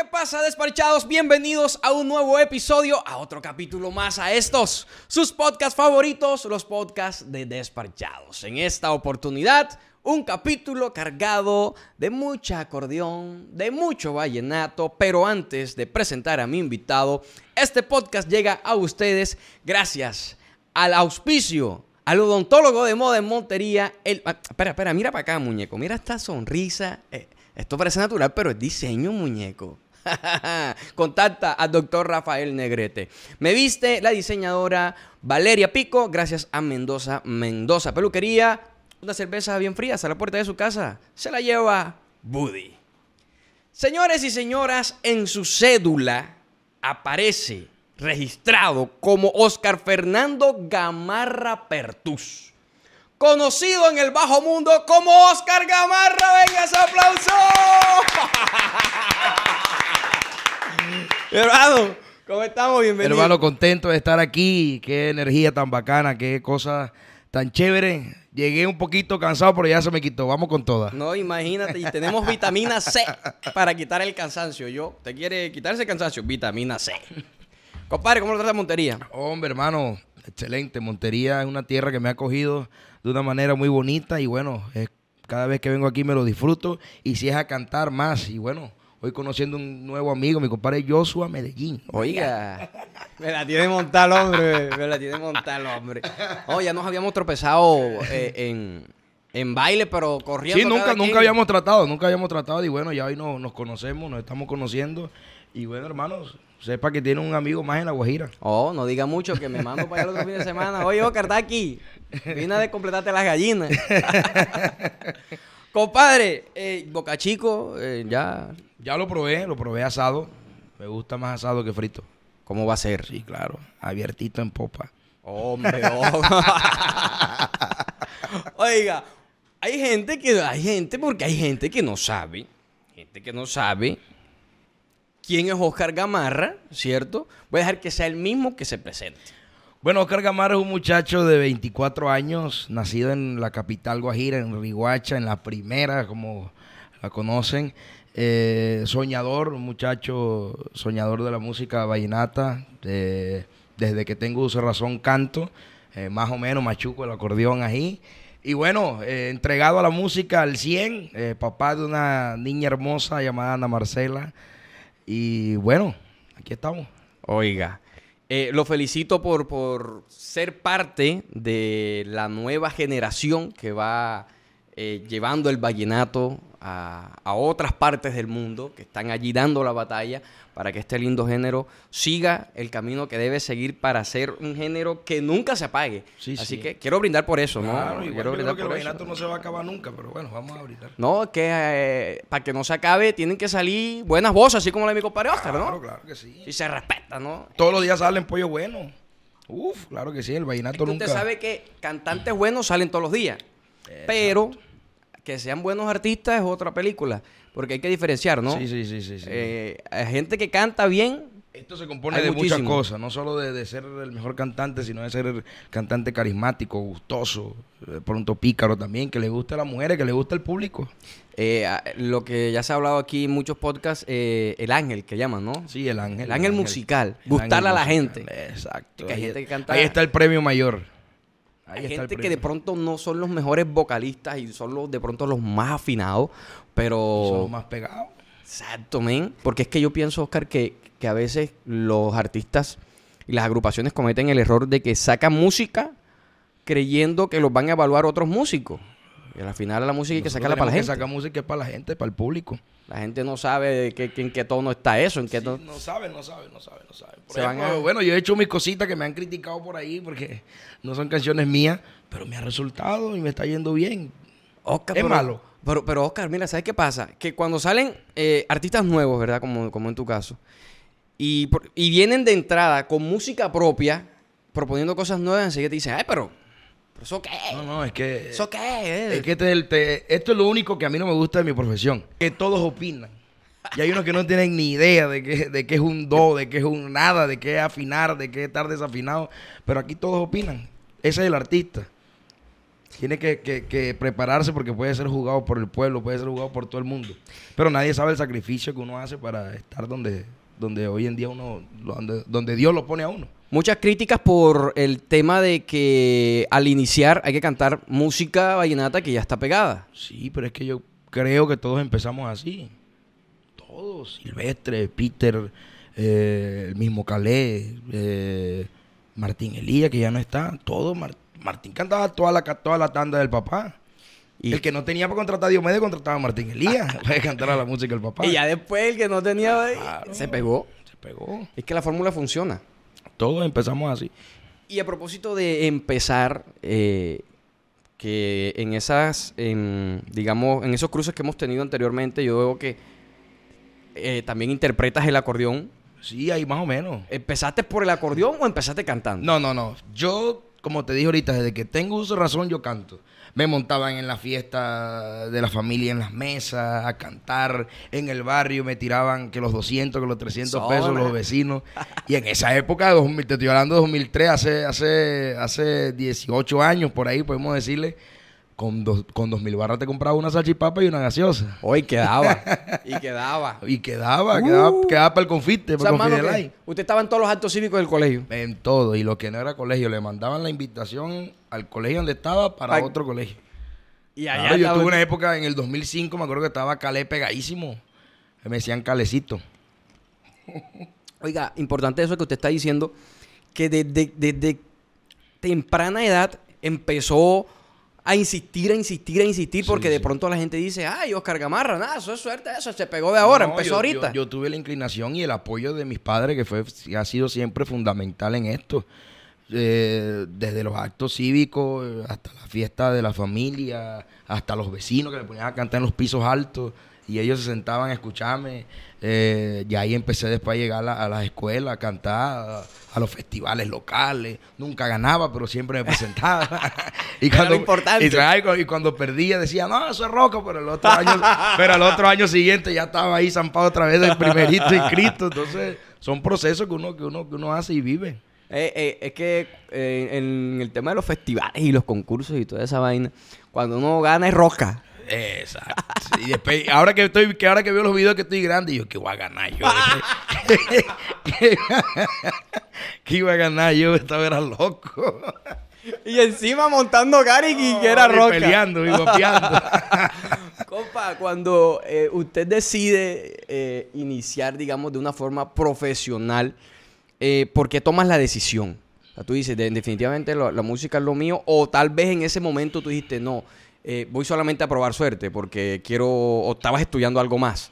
¿qué pasa, despachados? Bienvenidos a un nuevo episodio, a otro capítulo más a estos, sus podcasts favoritos, los podcasts de despachados. En esta oportunidad, un capítulo cargado de mucha acordeón, de mucho vallenato, pero antes de presentar a mi invitado, este podcast llega a ustedes gracias al auspicio al odontólogo de moda en Montería. El, ah, espera, espera, mira para acá, muñeco. Mira esta sonrisa. Eh, esto parece natural, pero es diseño, muñeco. Contacta al doctor Rafael Negrete. Me viste la diseñadora Valeria Pico, gracias a Mendoza Mendoza Peluquería. Una cerveza bien fría hasta la puerta de su casa. Se la lleva Buddy. Señores y señoras, en su cédula aparece registrado como Oscar Fernando Gamarra Pertus. Conocido en el bajo mundo como Oscar Gamarra. Venga ese aplauso. Hermano, ¿cómo estamos? Bienvenido. Hermano, contento de estar aquí. Qué energía tan bacana, qué cosa tan chévere. Llegué un poquito cansado, pero ya se me quitó. Vamos con todas. No, imagínate, y tenemos vitamina C para quitar el cansancio. Yo, ¿te quiere quitar ese cansancio? Vitamina C. Compadre, ¿cómo lo trata Montería? Hombre, hermano, excelente. Montería es una tierra que me ha acogido de una manera muy bonita y bueno, cada vez que vengo aquí me lo disfruto y si es a cantar más y bueno, hoy conociendo un nuevo amigo, mi compadre Joshua Medellín. Oiga, me la tiene montar hombre, me la tiene montar hombre. Oh, ya nos habíamos tropezado eh, en, baile, pero corriendo. Sí, nunca, nunca habíamos tratado, nunca habíamos tratado y bueno, ya hoy nos conocemos, nos estamos conociendo y bueno, hermanos, sepa que tiene un amigo más en La Guajira. Oh, no diga mucho que me mando para allá el otro fin de semana. Oye, Oscar, está aquí. Vine a completarte las gallinas. Compadre, eh, Boca Chico, eh, ya. Ya lo probé, lo probé asado. Me gusta más asado que frito. ¿Cómo va a ser? Sí, claro. Abiertito en popa. Hombre, oh. Oiga, hay gente que. Hay gente, porque hay gente que no sabe. Gente que no sabe quién es Oscar Gamarra, ¿cierto? Voy a dejar que sea el mismo que se presente. Bueno, Oscar Gamarra es un muchacho de 24 años, nacido en la capital Guajira, en Riguacha, en la primera, como la conocen. Eh, soñador, un muchacho soñador de la música vallenata. desde que tengo uso razón canto, eh, más o menos machuco el acordeón ahí. Y bueno, eh, entregado a la música al 100, papá de una niña hermosa llamada Ana Marcela. Y bueno, aquí estamos. Oiga, eh, lo felicito por, por ser parte de la nueva generación que va eh, llevando el vallenato a, otras partes del mundo, que están allí dando la batalla para que este lindo género siga el camino que debe seguir para ser un género que nunca se apague. Así que quiero brindar por eso, ¿no? quiero brindar que el vallenato no se va a acabar nunca, pero bueno, vamos a brindar. No, que eh, para que no se acabe tienen que salir buenas voces, así como la de mi compadre Oscar, ¿no? Claro, claro que sí. Y se respeta, ¿no? Todos los días salen pollo bueno. Uf, claro que sí, el vallenato nunca. Usted sabe que cantantes buenos salen todos los días. Pero que sean buenos artistas es otra película. Porque hay que diferenciar, ¿no? Sí, sí, sí. sí, eh, hay gente que canta bien. Esto se compone de muchas cosas, no solo de, ser el mejor cantante, sino de ser el cantante carismático, gustoso, de pronto pícaro también, que le guste a las mujeres, que le guste al público. Eh, lo que ya se ha hablado aquí en muchos podcasts, eh, el ángel que llaman, ¿no? Sí, el ángel. El ángel, musical, gustarle a la gente. Exacto. ahí está el premio mayor. Hay gente que de pronto no son los mejores vocalistas y son los, de pronto los más afinados, pero... son los más pegados. Exacto, men. Porque es que yo pienso, Oscar, que, que a veces los artistas y las agrupaciones cometen el error de que sacan música creyendo que los van a evaluar otros músicos. Y al final la música hay que sacarla para la gente. Que saca música es para la gente, para el público. La gente no sabe que, en qué tono está eso. En qué no sabe, no sabe, no sabe, no sabe. Bueno, yo he hecho mis cositas que me han criticado por ahí porque no son canciones mías, pero me ha resultado y me está yendo bien. Oscar, es malo. Pero, pero Oscar, mira, ¿sabes qué pasa? Que cuando salen eh, artistas nuevos, ¿verdad? Como, como en tu caso, y, y vienen de entrada con música propia, proponiendo cosas nuevas, enseguida te dicen, ay, pero ¿Eso qué? No, no, es que. ¿Eso qué? Es que esto es lo único que a mí no me gusta de mi profesión. Que todos opinan. Y hay unos que no tienen ni idea de qué, de qué es un do, de qué es un nada, de qué es afinar, de qué es estar desafinado. Pero aquí todos opinan. Ese es el artista. Tiene que, que- que prepararse porque puede ser jugado por el pueblo, puede ser jugado por todo el mundo. Pero nadie sabe el sacrificio que uno hace para estar donde, donde hoy en día uno, donde, donde Dios lo pone a uno. Muchas críticas por el tema de que al iniciar hay que cantar música vallenata que ya está pegada. Sí, pero es que yo creo que todos empezamos así. Todos. Silvestre, Peter, eh, el mismo Calé, eh, Martín Elías, que ya no está. Todo. Mar- Martín cantaba toda la, toda la tanda del papá. Y, el que no tenía para contratar a Diomedes contrataba a Martín Elías para cantar a la música del papá. y ya después el que no tenía Claro. se pegó. Se pegó. Es que la fórmula funciona. Todos empezamos así. Y a propósito de empezar, eh, que en esas, en, digamos, en esos cruces que hemos tenido anteriormente, yo veo que eh, también interpretas el acordeón. Sí, ahí más o menos. ¿Empezaste por el acordeón o empezaste cantando? No, no, no. Yo, como te dije ahorita, desde que tengo uso razón, yo canto. Me montaban en la fiesta de la familia en las mesas, a cantar. En el barrio me tiraban que los 200, que los 300 pesos los vecinos. Y en esa época, 2000, te estoy hablando de 2003, hace, hace, hace 18 años por ahí, podemos decirle, con, dos, con 2 mil barras te compraba una salchipapa y una gaseosa. Hoy quedaba. y quedaba. Y quedaba, Uh. quedaba, quedaba para el confite, O para sea, el mano, que Confidelay. usted estaba en todos los actos cívicos del colegio. En todo. Y lo que no era colegio, le mandaban la invitación al colegio donde estaba para Ay. otro colegio. Y Claro, allá yo estaba- tuve una época en el 2005, me acuerdo que estaba Calé pegadísimo. Me decían Calecito. Oiga, importante eso que usted está diciendo, que desde, desde temprana edad empezó a insistir, a insistir, a insistir, Sí, porque de sí. pronto la gente dice, ay, Oscar Gamarra, nada, eso es suerte, eso se pegó de ahora, No, empezó yo- ahorita. Yo, yo tuve la inclinación y el apoyo de mis padres, que fue ha sido siempre fundamental en esto. Eh, desde los actos cívicos hasta la fiesta de la familia, hasta los vecinos que me ponían a cantar en los pisos altos y ellos se sentaban a escucharme. Eh, y ahí empecé después a llegar a, la- a las escuelas, a cantar, a, los festivales locales. Nunca ganaba, pero siempre me presentaba. y Era lo cuando, importante. y cuando perdía decía, no, eso es roca, pero el otro año, pero el otro año siguiente ya estaba ahí zampado otra vez del primerito inscrito. Entonces, son procesos que uno, que uno, que uno hace y vive. Eh, eh, es que en el tema de los festivales y los concursos y toda esa vaina, cuando uno gana es roca. Exacto. Y después, ahora que estoy, que ahora que veo los videos que estoy grande, yo que voy a ganar yo. que iba a ganar yo, estaba era loco. Y encima montando Gary y que era Y roca. peleando y golpeando. Compa, cuando eh, usted decide eh, iniciar, digamos, de una forma profesional, eh, ¿por qué tomas la decisión? O sea, tú dices, de- definitivamente lo- la música es lo mío, o tal vez en ese momento tú dijiste, no, eh, voy solamente a probar suerte porque quiero, o estabas estudiando algo más.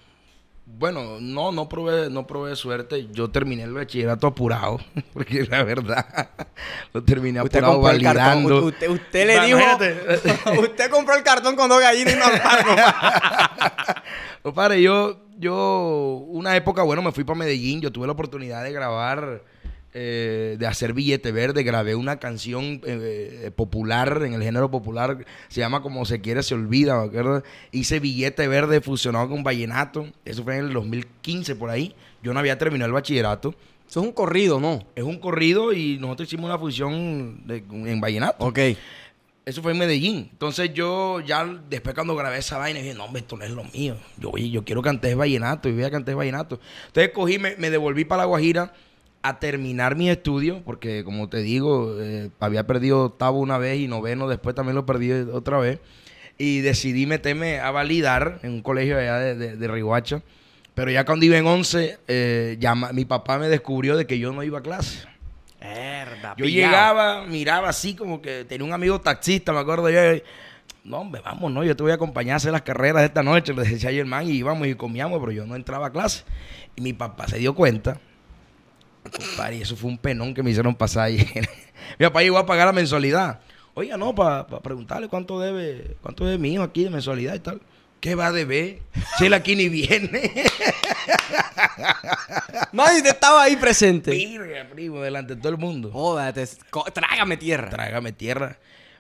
Bueno, no, no probé, no probé suerte. Yo terminé el bachillerato apurado, porque la verdad, lo terminé Usted apurado validando. usted, usted le dijo, usted compró el cartón con dos gallinas y una paloma. Compadre, yo, yo, una época, bueno, me fui para Medellín. Yo tuve la oportunidad de grabar, eh, de hacer billete verde. Grabé una canción eh, popular, en el género popular. Se llama Como se quiere, se olvida. Hice billete verde fusionado con vallenato. Eso fue en el 2015, por ahí. Yo no había terminado el bachillerato. Eso es un corrido, ¿no? Es un corrido y nosotros hicimos una fusión de- en vallenato. Ok. Eso fue en Medellín. Entonces yo ya después cuando grabé esa vaina dije, no, hombre, esto no es lo mío. Yo, yo quiero cantar vallenato y voy a cantar vallenato. Entonces cogí, me, me devolví para La Guajira a terminar mis estudios, porque como te digo, eh, había perdido octavo una vez y noveno después también lo perdí otra vez. Y decidí meterme a validar en un colegio allá de, de, de Riguacha. Pero ya cuando iba en 11, eh, ya mi papá me descubrió de que yo no iba a clase. Herda, Yo llegaba, miraba así como que tenía un amigo taxista, me acuerdo yo. No, hombre, vamos, no, yo te voy a acompañar a hacer las carreras esta noche, le decía el man, y íbamos y comíamos, pero yo no entraba a clase. Y mi papá se dio cuenta. Compadre, eso fue un penón que me hicieron pasar ahí. mi papá llegó a pagar la mensualidad. Oiga, no, para preguntarle cuánto debe, cuánto debe mi hijo aquí de mensualidad y tal. ¿Qué va a deber? Si él aquí ni viene. Nadie te estaba ahí presente. Virga, primo, delante de todo el mundo. Jódate, trágame tierra. Trágame tierra.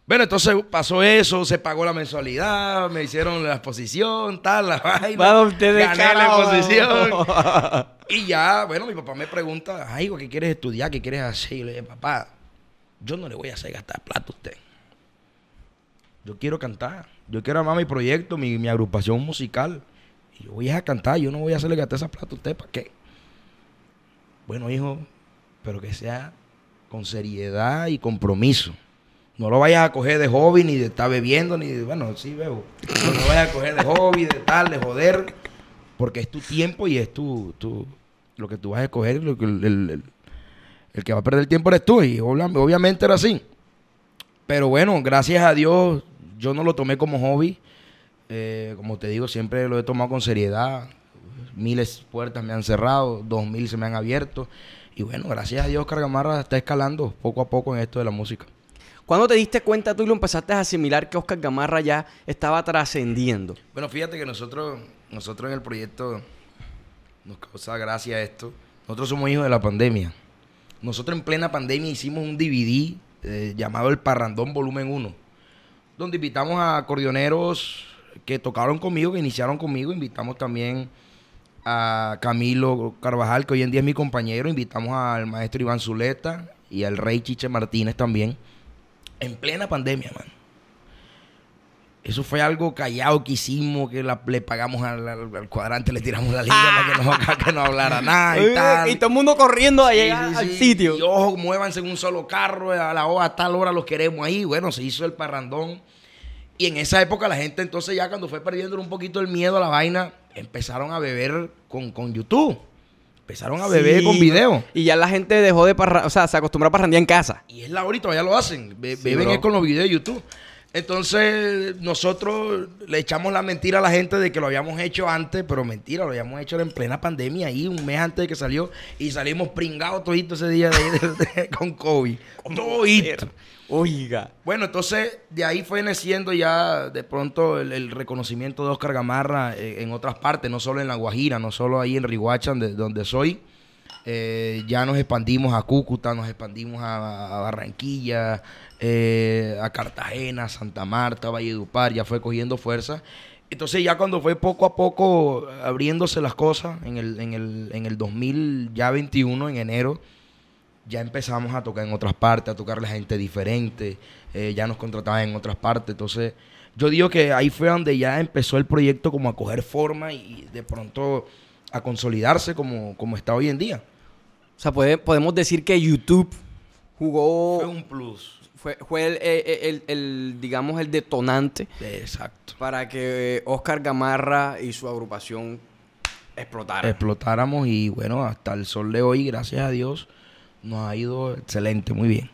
Bueno, entonces pasó eso, se pagó la mensualidad, me hicieron la exposición, tal, la vaina. Va usted gané la exposición. y ya, bueno, mi papá me pregunta, ay, ¿qué quieres estudiar? ¿Qué quieres hacer? Y le dije, papá, yo no le voy a hacer gastar plata a usted. yo quiero cantar. Yo quiero amar mi proyecto, mi, mi agrupación musical. Y yo voy a cantar, yo no voy a hacerle gastar esa plata a usted, ¿para qué? Bueno, hijo, pero que sea con seriedad y compromiso. No lo vayas a coger de hobby, ni de estar bebiendo, ni de, bueno, sí bebo. No lo vayas a coger de hobby, de tal, de joder, porque es tu tiempo y es tu, tu lo que tú vas a escoger, lo que el, el- que va a perder el tiempo eres tú. Y obviamente era así. Pero bueno, gracias a Dios, yo no lo tomé como hobby. Eh, como te digo, siempre lo he tomado con seriedad. Miles puertas me han cerrado, dos mil se me han abierto. Y bueno, gracias a Dios, Cargamarra está escalando poco a poco en esto de la música. ¿Cuándo te diste cuenta tú y lo empezaste a asimilar que Oscar Gamarra ya estaba trascendiendo? Bueno, fíjate que nosotros, nosotros en el proyecto nos causa gracia esto. Nosotros somos hijos de la pandemia. Nosotros en plena pandemia hicimos un DVD eh, llamado El Parrandón Volumen 1, donde invitamos a acordeoneros que tocaron conmigo, que iniciaron conmigo. Invitamos también a Camilo Carvajal, que hoy en día es mi compañero. Invitamos al maestro Iván Zuleta y al rey Chiche Martínez también. En plena pandemia, man. Eso fue algo callado que hicimos, que la- le pagamos al, cuadrante, le tiramos la línea para que no, para que no hablara nada y tal. Y todo el mundo corriendo a llegar sí, al sitio. Y ojo, muévanse en un solo carro, a la hora, a tal hora los queremos ahí. Bueno, se hizo el parrandón. Y en esa época la gente entonces ya cuando fue perdiendo un poquito el miedo a la vaina, empezaron a beber con, con YouTube. Empezaron a beber Sí, con video. Y ya la gente dejó de parrandear, o sea, se acostumbró a parrandear en casa. Y es la hora y todavía lo hacen. Be- Sí, beben es con los videos de YouTube. Entonces, nosotros le echamos la mentira a la gente de que lo habíamos hecho antes, pero mentira, lo habíamos hecho en plena pandemia, ahí un mes antes de que salió, y salimos pringados toditos ese día de, de- de- con COVID. Todito. Oiga. Bueno, entonces de ahí fue naciendo ya de pronto el, reconocimiento de Oscar Gamarra eh, en otras partes, no solo en La Guajira, no solo ahí en Riguacha, donde, donde soy. Eh, ya nos expandimos a Cúcuta, nos expandimos a, Barranquilla, eh, a Cartagena, Santa Marta, Valledupar, ya fue cogiendo fuerza. Entonces ya cuando fue poco a poco abriéndose las cosas, en el, en el, en el 2021, en enero, ya empezamos a tocar en otras partes, a tocarle a gente diferente, eh, ya nos contrataban en otras partes, entonces yo digo que ahí fue donde ya empezó el proyecto como a coger forma y de pronto a consolidarse como, como está hoy en día. O sea, puede- podemos decir que YouTube jugó. Fue un plus. Fue, fue el, el- el- el, digamos, el detonante Exacto. para que Oscar Gamarra y su agrupación explotaran. Explotáramos y bueno, hasta el sol de hoy, gracias a Dios, nos ha ido excelente, muy bien.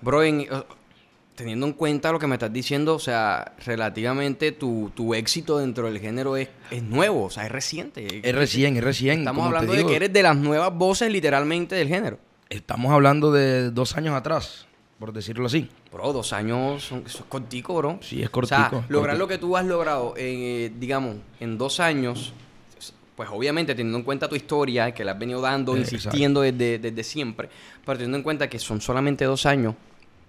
Bro, en- teniendo en cuenta lo que me estás diciendo, o sea, relativamente tu, tu éxito dentro del género es, es nuevo, o sea, es reciente. Es recién, es recién. Estamos hablando de que eres de las nuevas voces literalmente del género. Estamos hablando de dos años atrás, por decirlo así. Bro, dos años, son, eso es cortico, bro. Sí, es O sea, cortico, lograr cortico. lo que tú has logrado, en, eh, digamos, en dos años, pues obviamente teniendo en cuenta tu historia, que la has venido dando, Eh, insistiendo desde, desde siempre, pero teniendo en cuenta que son solamente dos años,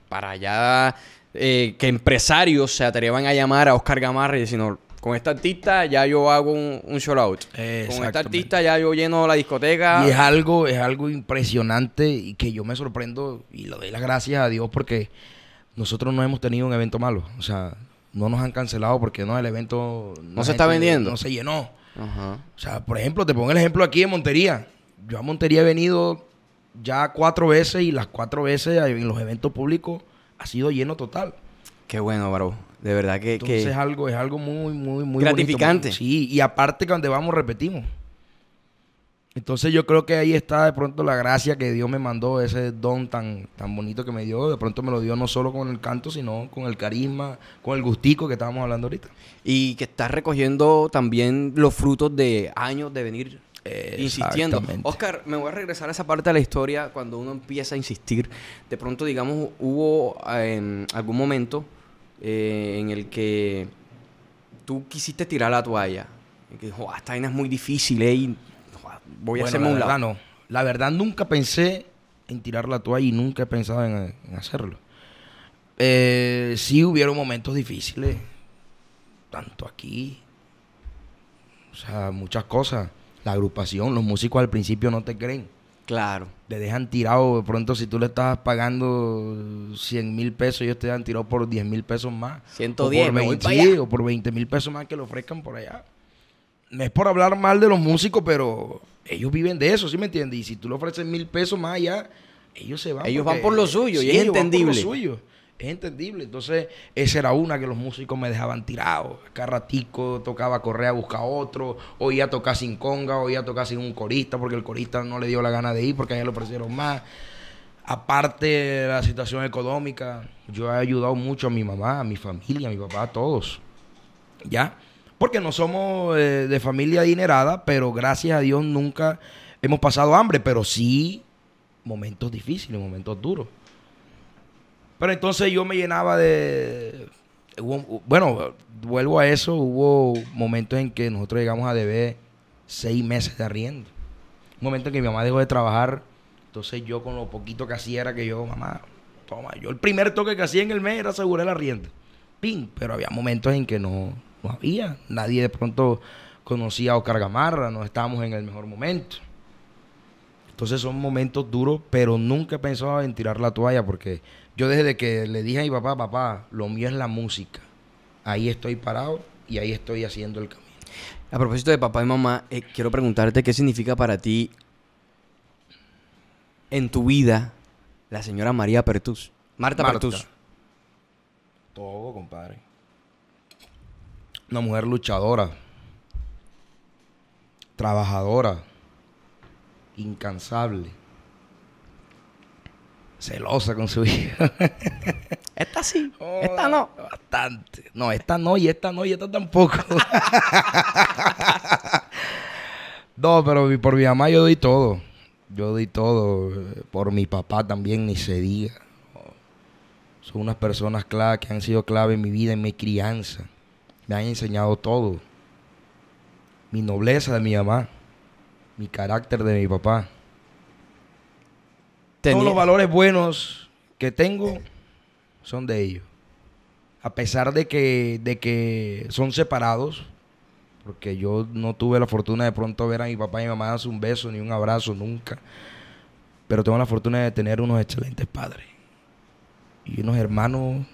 para ya eh, que empresarios se atrevan a llamar a Oscar Gamarra y decir, no, con esta artista ya yo hago un, un shout out. Con esta artista ya yo lleno la discoteca. Y es algo, es algo impresionante y que yo me sorprendo y le doy las gracias a Dios porque nosotros no hemos tenido un evento malo. O sea, no nos han cancelado porque no, el evento... la se está vendiendo. No se llenó. Ajá. O sea, por ejemplo, te pongo el ejemplo aquí en Montería. Yo a Montería he venido ya cuatro veces y las cuatro veces en los eventos públicos ha sido lleno total. Qué bueno, bro. De verdad que... que- Entonces es algo, es algo muy, muy, muy Gratificante. bonito, sí, y aparte que donde vamos repetimos. Entonces yo creo que ahí está de pronto la gracia que Dios me mandó, ese don tan, tan bonito que me dio. De pronto me lo dio no solo con el canto, sino con el carisma, con el gustico que estábamos hablando ahorita. Y que estás recogiendo también los frutos de años de venir insistiendo. Exactamente. Oscar, me voy a regresar a esa parte de la historia cuando uno empieza a insistir. De pronto, digamos, hubo eh, algún momento eh, en el que tú quisiste tirar la toalla. Y que, "Joa, esta vaina es muy difícil, eh, voy a hacerme la un lado. verdad no. La verdad nunca pensé en tirar la toalla y nunca he pensado en, en hacerlo. Eh, sí hubieron momentos difíciles, tanto aquí, o sea, muchas cosas. La agrupación, los músicos al principio no te creen. Claro. Le dejan tirado, de pronto si tú le estás pagando 100 mil pesos, ellos te dan tirado por 10 mil pesos más. 110, o por me voy 20, pa' sí, allá. o por 20 mil pesos más que le ofrezcan por allá. No es por hablar mal de los músicos, pero ellos viven de eso, ¿sí me entiendes? Y si tú le ofreces mil pesos más allá, ellos se van. Ellos porque- van por lo suyo y es ellos van por lo entendible. suyo. Es entendible. Entonces, esa era una que los músicos me dejaban tirado. Cada ratico tocaba correr a buscar otro, o iba a tocar sin conga, o iba a tocar sin un corista, porque el corista no le dio la gana de ir, porque a ella le ofrecieron más. Aparte de la situación económica, yo he ayudado mucho a mi mamá, a mi familia, a mi papá, a todos. ¿Ya? Porque no somos eh, de familia adinerada, pero gracias a Dios nunca hemos pasado hambre, pero sí momentos difíciles, momentos duros. Pero entonces yo me llenaba de... bueno, vuelvo a eso, hubo momentos en que nosotros llegamos a deber seis meses de arriendo. Un momento en que mi mamá dejó de trabajar, entonces yo con lo poquito que hacía era que yo, mamá, toma, yo el primer toque que hacía en el mes era asegurar la rienda. Pin, pero había momentos en que no, no había. Nadie de pronto conocía a Oscar Gamarra, no estábamos en el mejor momento. Entonces son momentos duros, pero nunca he pensado en tirar la toalla porque yo desde que le dije a mi papá, papá, lo mío es la música. Ahí estoy parado y ahí estoy haciendo el camino. A propósito de papá y mamá, eh, quiero preguntarte qué significa para ti en tu vida la señora María Pertus. Marta, Marta. Pertus. Todo, compadre. Una mujer luchadora, trabajadora, incansable, celosa con su hija. Esta sí, esta no. Bastante. No, esta no, y esta no, y esta tampoco. no, pero por mi mamá yo doy todo. Yo doy todo. Por mi papá también, ni se diga. Son unas personas clave que han sido clave en mi vida, en mi crianza. Me han enseñado todo. Mi nobleza de mi mamá. Mi carácter de mi papá. Tenía- Todos los valores buenos que tengo son de ellos. A pesar de que, de que son separados, porque yo no tuve la fortuna de pronto ver a mi papá y mi mamá darse un beso ni un abrazo nunca. Pero tengo la fortuna de tener unos excelentes padres. Y unos hermanos.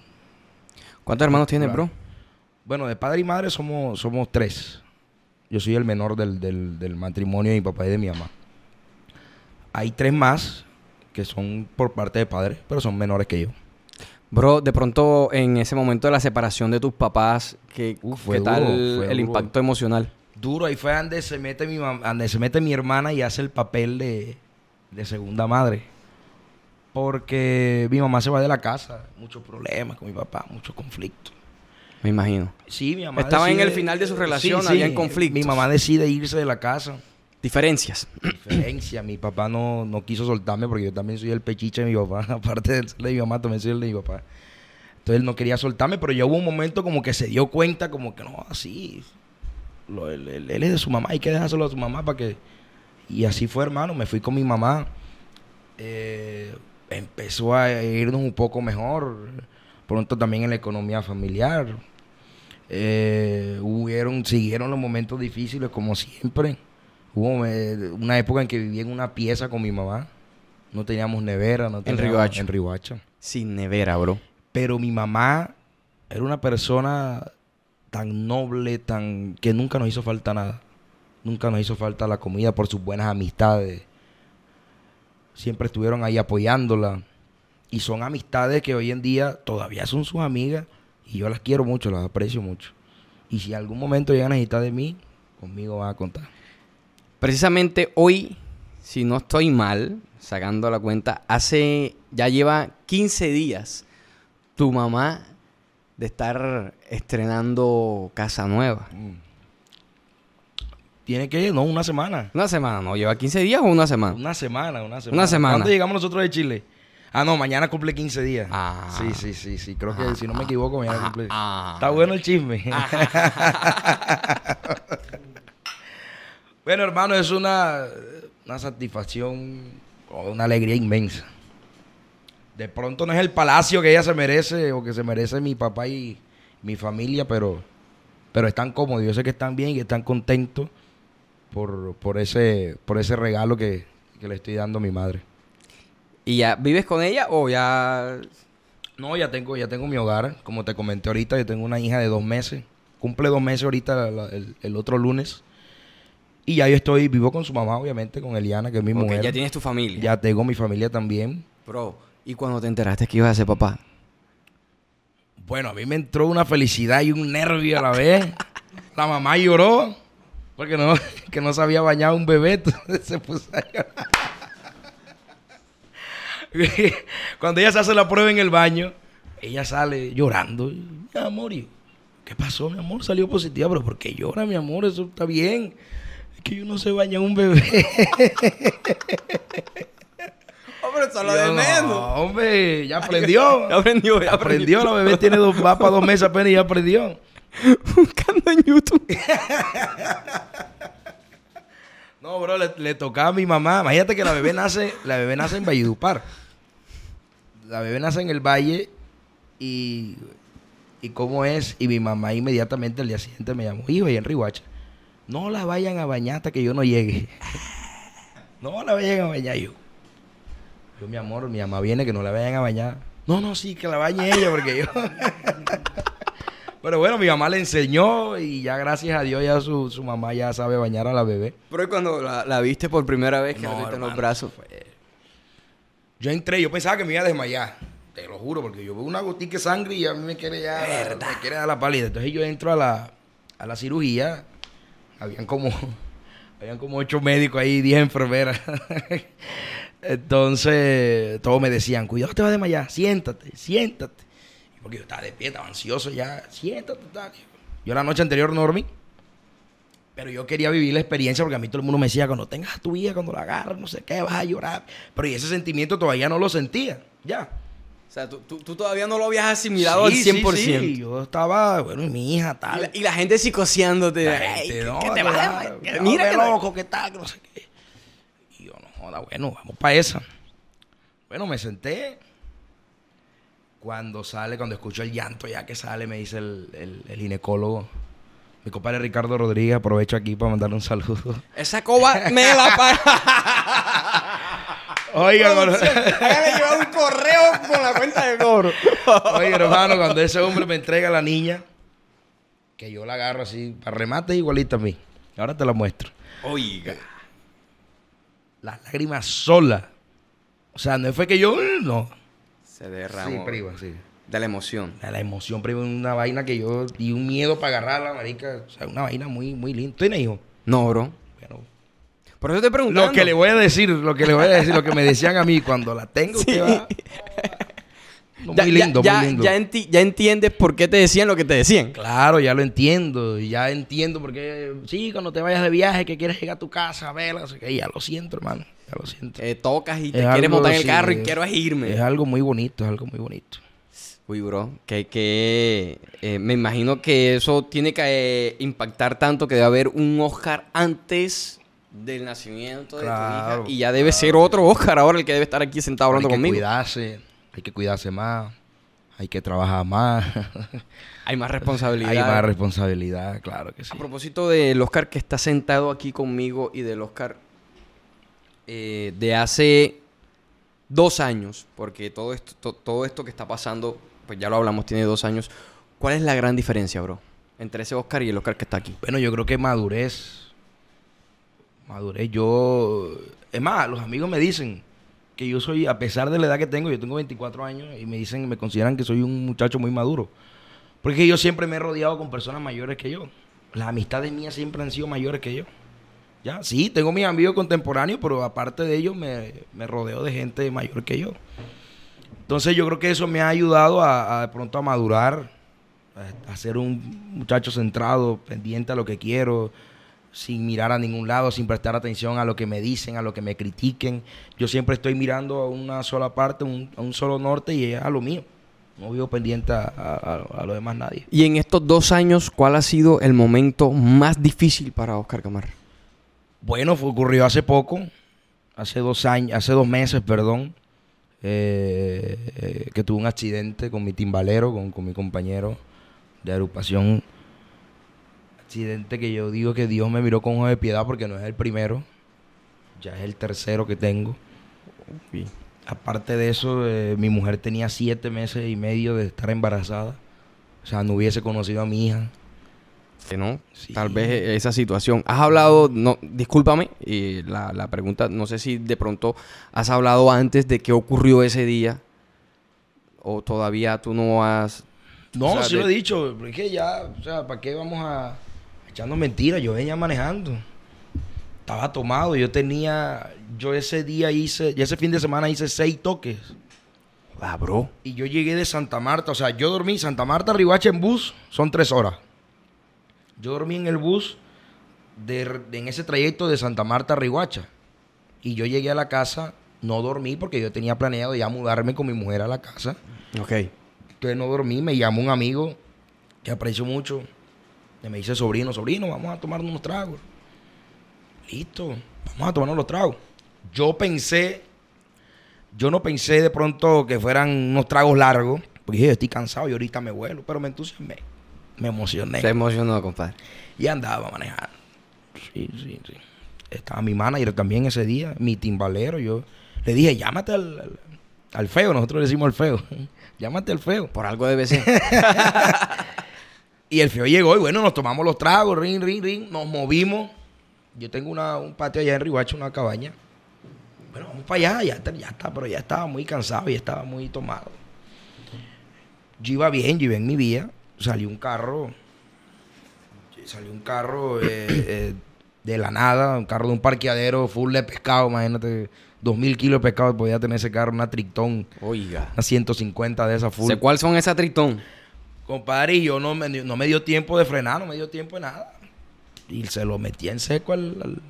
¿Cuántos hermanos tienes, bro? Bueno, de padre y madre somos, somos tres. Yo soy el menor del, del- del matrimonio de mi papá y de mi mamá. Hay tres más que son por parte de padre, pero son menores que yo. Bro, de pronto en ese momento de la separación de tus papás, ¿qué, Uf, fue qué tal el duro. impacto emocional? Duro, ahí fue donde se mete mi donde se mete mi hermana y hace el papel de, de segunda madre. Porque mi mamá se va de la casa, muchos problemas con mi papá, muchos conflictos. Me imagino. Sí, mi mamá Estaba en decide- el final de su relación, habían conflictos. Mi mamá decide irse de la casa. Diferencias. Diferencia, mi papá no, no quiso soltarme porque yo también soy el pechiche de mi papá. Aparte de ser de mi mamá, también soy el de mi papá. Entonces él no quería soltarme, pero ya hubo un momento como que se dio cuenta, como que no, así. lo- él, él- él es de su mamá, hay que dejárselo a su mamá para que. Y así fue, hermano. Me fui con mi mamá. Eh, empezó a irnos un poco mejor. Pronto también en la economía familiar. Eh, hubieron, siguieron los momentos difíciles como siempre. Hubo eh, una época en que vivía en una pieza con mi mamá. No teníamos nevera, no teníamos, Riohacha. En Riohacha. Sin nevera, bro. Pero mi mamá era una persona tan noble, tan que nunca nos hizo falta nada. Nunca nos hizo falta la comida por sus buenas amistades. Siempre estuvieron ahí apoyándola. Y son amistades que hoy en día todavía son sus amigas. Y yo las quiero mucho, las aprecio mucho. Y si algún momento llegan a necesitar de mí, conmigo van a contar. Precisamente hoy, si no estoy mal, sacando la cuenta, hace, ya lleva 15 días tu mamá de estar estrenando casa nueva. Tiene que, no, una semana. Una semana, ¿no? ¿Lleva 15 días o una semana? Una semana, una semana. Una semana. ¿Cuándo llegamos nosotros de Chile? Ah, no, mañana cumple 15 días. Ah. Sí, sí, sí, sí. Creo que Ah, si no me equivoco, mañana ah, cumple. ah. Está bueno el chisme. bueno, hermano, es una, una satisfacción, o una alegría inmensa. De pronto no es el palacio que ella se merece o que se merece mi papá y mi familia, pero, pero están cómodos. Yo sé que están bien y que están contentos por, por, ese, por ese regalo que, que le estoy dando a mi madre. ¿Y ya vives con ella o ya...? No, ya tengo, ya tengo mi hogar. Como te comenté ahorita, yo tengo una hija de dos meses. Cumple dos meses ahorita la- el, el otro lunes. Y ya yo estoy, vivo con su mamá, obviamente, con Eliana, que es mi Ok, mujer. ya tienes tu familia. Ya tengo mi familia también. Bro, ¿y cuando te enteraste que ibas a ser papá? Bueno, a mí me entró una felicidad y un nervio a la vez. La mamá lloró porque no, que no sabía bañar a un bebé. Entonces se puso a llorar. Cuando ella se hace la prueba en el baño, ella sale llorando. Mi amor, ¿qué pasó, mi amor? Salió positiva, pero ¿por qué llora, mi amor? Eso está bien. Es que yo no sé bañar a un bebé. Hombre, eso Yo, No, hombre, ya aprendió. Ya aprendió, ya aprendió. La bebé tiene dos, va para dos meses apenas y ya aprendió. Buscando en YouTube. No, bro, le, tocaba a mi mamá. Imagínate que la bebé nace, la bebé nace en Valledupar. La bebé nace en el valle y, y cómo es. Y mi mamá inmediatamente al día siguiente me llamó, hijo, y en Rihuacha, no la vayan a bañar hasta que yo no llegue. no la vayan a bañar yo. Yo, mi amor, mi mamá viene que no la vayan a bañar. No, no, sí, que la bañe ella porque yo... Pero bueno, mi mamá le enseñó y ya gracias a Dios ya su, su mamá ya sabe bañar a la bebé. Pero ¿y cuando la, la viste por primera vez que No, la viste en los hermano, brazos? Yo entré, yo pensaba que me iba a desmayar. Te lo juro, porque yo veo una gotica de sangre y a mí me quiere ya me quiere dar la pálida. Entonces yo entro a la, a la cirugía. Habían como, habían como ocho médicos ahí, diez enfermeras. Entonces, todos me decían, cuidado, te vas a desmayar, siéntate, siéntate. Porque yo estaba de pie, estaba ansioso ya, siéntate, tal. Yo la noche anterior no dormí. Pero yo quería vivir la experiencia porque a mí todo el mundo me decía, cuando tengas a tu hija, cuando la agarras, no sé qué, vas a llorar. Pero y ese sentimiento todavía no lo sentía, ya. O sea, tú, tú- tú todavía no lo habías asimilado Sí, al 100%. sí, sí, Yo estaba, bueno, y mi hija, Y, tal. la, y la gente psicoseándote. La "Ey, gente, no, que te que vas a que- Mira te- loco, que tal, que no sé qué. Y yo, no joda, bueno, vamos para esa. Bueno, me senté. Cuando sale, cuando escucho el llanto ya que sale, me dice el, el- el ginecólogo. Mi compadre Ricardo Rodríguez, aprovecho aquí para mandarle un saludo. Esa coba me la paga. Oiga, Hágale llevar un correo con la cuenta de cobro. Oye, hermano, cuando ese hombre me entrega a la niña, que yo la agarro así, para remate igualita a mí. Ahora te la muestro. Oiga. Las lágrimas solas. O sea, no fue que yo, no. Se derramó. Sí, prima, sí. De la emoción. La, la emoción, prima, una vaina que yo, y un miedo para agarrarla, marica. O sea, una vaina muy, muy linda. ¿Tienes hijo? No, bro. Bueno, Por eso te preguntando. lo que le voy a decir, lo que le voy a decir, lo que me decían a mí cuando la tengo, Sí. que va. No, Ya- muy lindo, ya, muy lindo. Ya, enti- ya entiendes por qué te decían lo que te decían. Claro, ya lo entiendo. Ya entiendo porque sí, cuando te vayas de viaje, que quieres llegar a tu casa a verla, qué, ya lo siento, hermano. Ya lo siento. Eh, tocas y te Es quieres montar en el sí, carro y es- quiero irme. Es algo muy bonito, es algo muy bonito. Uy, bro, que, que eh, me imagino que eso tiene que eh, impactar tanto que debe haber un Oscar antes del nacimiento de Claro, tu hija y ya debe ser otro Oscar ahora el que debe estar aquí sentado hablando hay que conmigo. cuidarse, hay que cuidarse más, hay que trabajar más. Hay más responsabilidad. hay más responsabilidad, claro que sí. A propósito del Oscar que está sentado aquí conmigo y del Oscar eh, de hace dos años, porque todo esto, to- todo esto que está pasando, pues ya lo hablamos, tiene dos años. ¿Cuál es la gran diferencia, bro? Entre ese Oscar y el Oscar que está aquí. Bueno, yo creo que madurez. Madurez, yo... Es más, los amigos me dicen que yo soy, a pesar de la edad que tengo, yo tengo 24 años y me dicen, me consideran que soy un muchacho muy maduro. Porque yo siempre me he rodeado con personas mayores que yo. Las amistades mías siempre han sido mayores que yo. Ya, sí, tengo mis amigos contemporáneos, pero aparte de ellos me, rodeo de gente mayor que yo. Entonces yo creo que eso me ha ayudado a, de pronto a madurar, a, ser un muchacho centrado, pendiente a lo que quiero, sin mirar a ningún lado, sin prestar atención a lo que me dicen, a lo que me critiquen. Yo siempre estoy mirando a una sola parte, un- a un solo norte y es a lo mío. No vivo pendiente a, a- a lo nadie. Y en estos dos años, ¿cuál ha sido el momento más difícil para Oscar Camargo? Bueno, fue, ocurrió hace poco, hace dos años, hace dos meses, perdón, eh, eh, que tuve un accidente con mi timbalero, con, con mi compañero de agrupación. Accidente que yo digo que Dios me miró con ojo de piedad porque no es el primero. Ya es el tercero que tengo. Aparte de eso, eh, mi mujer tenía siete meses y medio de estar embarazada. O sea, no hubiese conocido a mi hija. No, Sí. tal vez e- esa situación. Has hablado, no, discúlpame, y la, la pregunta, no sé si de pronto has hablado antes de qué ocurrió ese día o todavía tú no has... No, O sea, sí de- lo he dicho. pero Es que ya, o sea, ¿para qué vamos a echando mentiras? Yo venía manejando. Estaba tomado. Yo tenía, yo ese día hice, y ese fin de semana hice seis toques. Ah, bro. Y yo llegué de Santa Marta. O sea, yo dormí Santa Marta, Ribacha en bus, son tres horas. Yo dormí en el bus de, en ese trayecto de Santa Marta a Rihuacha. Y yo llegué a la casa, no dormí porque yo tenía planeado ya mudarme con mi mujer a la casa. Ok. Entonces no dormí, me llamó un amigo que aprecio mucho. Y me dice, sobrino, sobrino, vamos a tomar unos tragos. Listo, vamos a tomarnos los tragos. Yo pensé, yo no pensé de pronto que fueran unos tragos largos, porque dije, estoy cansado y ahorita me vuelo, pero me entusiasmé, me emocioné. Se emocionó, compadre. Y andaba manejando. Sí, sí, sí. Estaba mi manager también ese día, mi timbalero. Yo le dije, llámate al, al, al feo, nosotros le decimos al feo. llámate al feo. Por algo debe ser. Y el feo llegó y bueno, nos tomamos los tragos, ring, ring, ring, nos movimos. Yo tengo una, un patio allá en Rihuacho, una cabaña. Bueno, vamos para allá, ya está, ya está, pero ya estaba muy cansado y estaba muy tomado. Yo iba bien, yo iba en mi vía, salió un carro, salió un carro eh, eh, de la nada, un carro de un parqueadero full de pescado, imagínate, dos mil kilos de pescado podía tener ese carro, una Trictón, Oiga. una 150 de esas full. Cuál son esas tritón. Compadre, y yo no me, no me dio tiempo de frenar, no me dio tiempo de nada. Y se lo metí en seco al, al-